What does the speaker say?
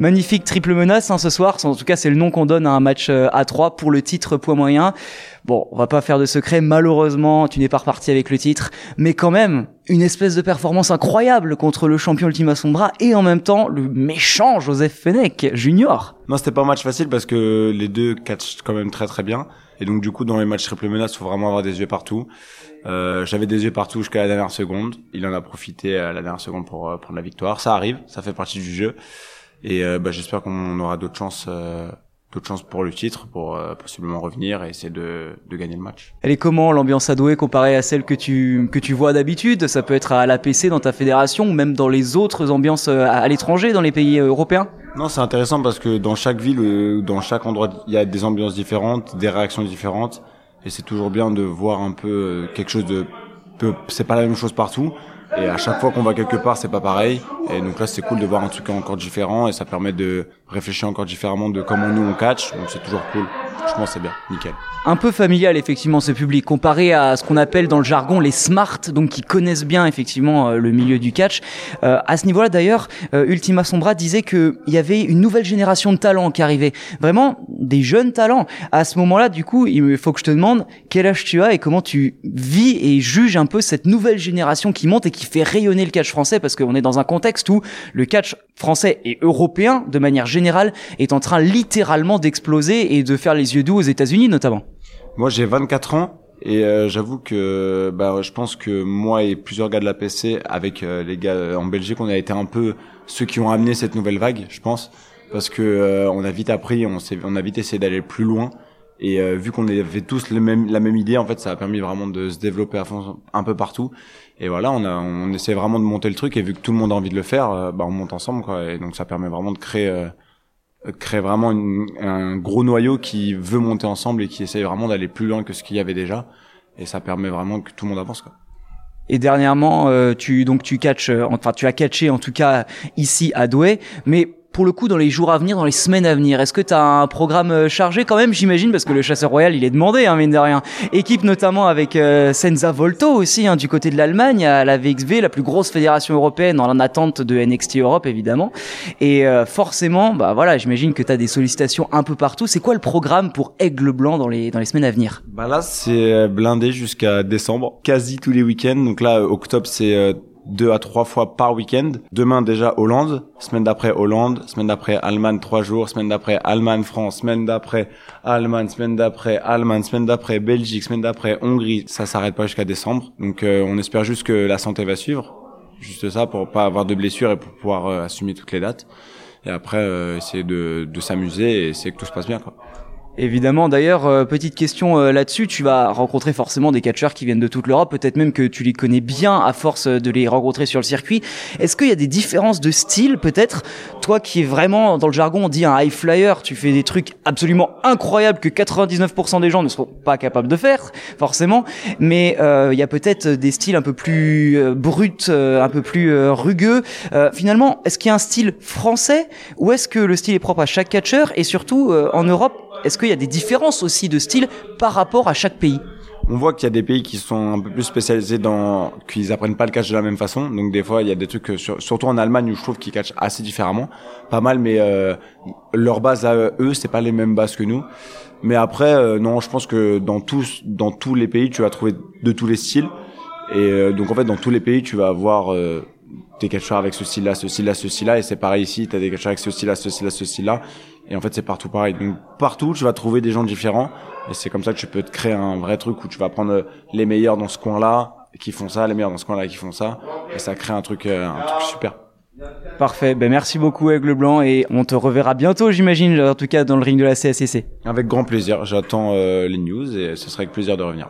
Magnifique triple menace hein, ce soir. En tout cas, c'est le nom qu'on donne à un match euh, à 3 pour le titre poids moyen. Bon, on va pas faire de secret. Malheureusement, tu n'es pas reparti avec le titre, mais quand même une espèce de performance incroyable contre le champion Ultima Sombra et en même temps le méchant Joseph Fenech Junior. Non, c'était pas un match facile parce que les deux catchent quand même très très bien. Et donc du coup, dans les matchs triple menace, faut vraiment avoir des yeux partout. Euh, J'avais des yeux partout jusqu'à la dernière seconde. Il en a profité à la dernière seconde pour euh, prendre la victoire. Ça arrive, ça fait partie du jeu. Et euh, bah, j'espère qu'on aura d'autres chances, euh, d'autres chances pour le titre, pour euh, possiblement revenir et essayer de, de gagner le match. Elle est comment l'ambiance à Douai comparée à celle que tu que tu vois d'habitude? Ça peut être à l'APC dans ta fédération ou même dans les autres ambiances à l'étranger, dans les pays européens? Non, c'est intéressant parce que dans chaque ville, dans chaque endroit, il y a des ambiances différentes, des réactions différentes, et c'est toujours bien de voir un peu quelque chose de, c'est pas la même chose partout, et à chaque fois qu'on va quelque part, c'est pas pareil. Et donc là, c'est cool de voir un truc encore différent et ça permet de réfléchir encore différemment de comment nous on catch. Donc c'est toujours cool. Franchement, c'est bien, nickel un peu familial effectivement ce public comparé à ce qu'on appelle dans le jargon les smart donc qui connaissent bien effectivement euh, le milieu du catch euh, à ce niveau-là d'ailleurs euh, Ultima Sombra disait que il y avait une nouvelle génération de talents qui arrivait vraiment des jeunes talents à ce moment-là du coup il faut que je te demande quel âge tu as et comment tu vis et juges un peu cette nouvelle génération qui monte et qui fait rayonner le catch français? Parce qu'on est dans un contexte où le catch français et européen de manière générale est en train littéralement d'exploser et de faire les yeux doux aux États-Unis notamment moi, j'ai 24 ans et euh, j'avoue que bah, je pense que moi et plusieurs gars de la PC, avec euh, les gars en Belgique, on a été un peu ceux qui ont amené cette nouvelle vague, je pense, parce que euh, on a vite appris, on, on a vite essayé d'aller plus loin. Et vu qu'on avait tous le même, la même idée, en fait, ça a permis vraiment de se développer à fond, un peu partout. Et voilà, on a, on essaie vraiment de monter le truc. Et vu que tout le monde a envie de le faire, bah, on monte ensemble, quoi. Et donc, ça permet vraiment de créer crée vraiment un gros noyau qui veut monter ensemble et qui essaye vraiment d'aller plus loin que ce qu'il y avait déjà et ça permet vraiment que tout le monde avance quoi. Et dernièrement, euh, tu donc tu catches, euh, enfin tu as catché en tout cas ici à Douai, mais pour le coup dans les jours à venir, dans les semaines à venir Est-ce que tu as un programme euh, chargé quand même, j'imagine, parce que le chasseur royal, il est demandé, hein, mine de rien. Équipe notamment avec euh, Senza Volto aussi, hein, du côté de l'Allemagne, à la VXV, la plus grosse fédération européenne en attente de NXT Europe, évidemment. Et euh, forcément, bah voilà, j'imagine que tu as des sollicitations un peu partout. C'est quoi le programme pour Aigle Blanc dans les, dans les semaines à venir? Bah là, c'est blindé jusqu'à décembre, quasi tous les week-ends. Donc là, octobre, c'est deux à trois fois par week-end. Demain déjà Hollande, semaine d'après Hollande, semaine d'après Allemagne trois jours, semaine d'après Allemagne France, semaine d'après Allemagne, semaine d'après Allemagne, semaine d'après Belgique, semaine d'après Hongrie. Ça s'arrête pas jusqu'à décembre. Donc euh, on espère juste que la santé va suivre, juste ça pour pas avoir de blessures et pour pouvoir euh, assumer toutes les dates. Et après euh, essayer de, de s'amuser et essayer que tout se passe bien quoi. Évidemment, d'ailleurs, euh, petite question euh, là-dessus, tu vas rencontrer forcément des catcheurs qui viennent de toute l'Europe, peut-être même que tu les connais bien à force de les rencontrer sur le circuit. Est-ce qu'il y a des différences de style, peut-être? Toi qui es vraiment, dans le jargon, on dit un high flyer, tu fais des trucs absolument incroyables que 99% des gens ne seront pas capables de faire, forcément, mais euh, il y a peut-être des styles un peu plus bruts, un peu plus rugueux. finalement, est-ce qu'il y a un style français ou est-ce que le style est propre à chaque catcheur? Et surtout en Europe est-ce qu'il y a des différences aussi de style par rapport à chaque pays? On voit qu'il y a des pays qui sont un peu plus spécialisés dans qu'ils apprennent pas le catch de la même façon. Donc des fois il y a des trucs surtout en Allemagne où je trouve qu'ils catchent assez différemment. Pas mal mais euh, leur base à eux c'est pas les mêmes bases que nous. Mais après euh, non je pense que dans tous dans tous les pays tu vas trouver de tous les styles. Et euh, donc en fait dans tous les pays tu vas avoir des catcheurs avec ce style-là, ce style-là, ce style-là, et c'est pareil ici, t'as des catcheurs avec ce style-là, ce style-là, ce style-là, et en fait c'est partout pareil. Donc partout tu vas trouver des gens différents, et c'est comme ça que tu peux te créer un vrai truc où tu vas prendre les meilleurs dans ce coin-là qui font ça, les meilleurs dans ce coin-là qui font ça, et ça crée un truc, euh, un truc super. Parfait, ben merci beaucoup Aigle Blanc et on te reverra bientôt j'imagine, en tout cas dans le ring de la CSCC. Avec grand plaisir, j'attends euh, les news et ce sera avec plaisir de revenir.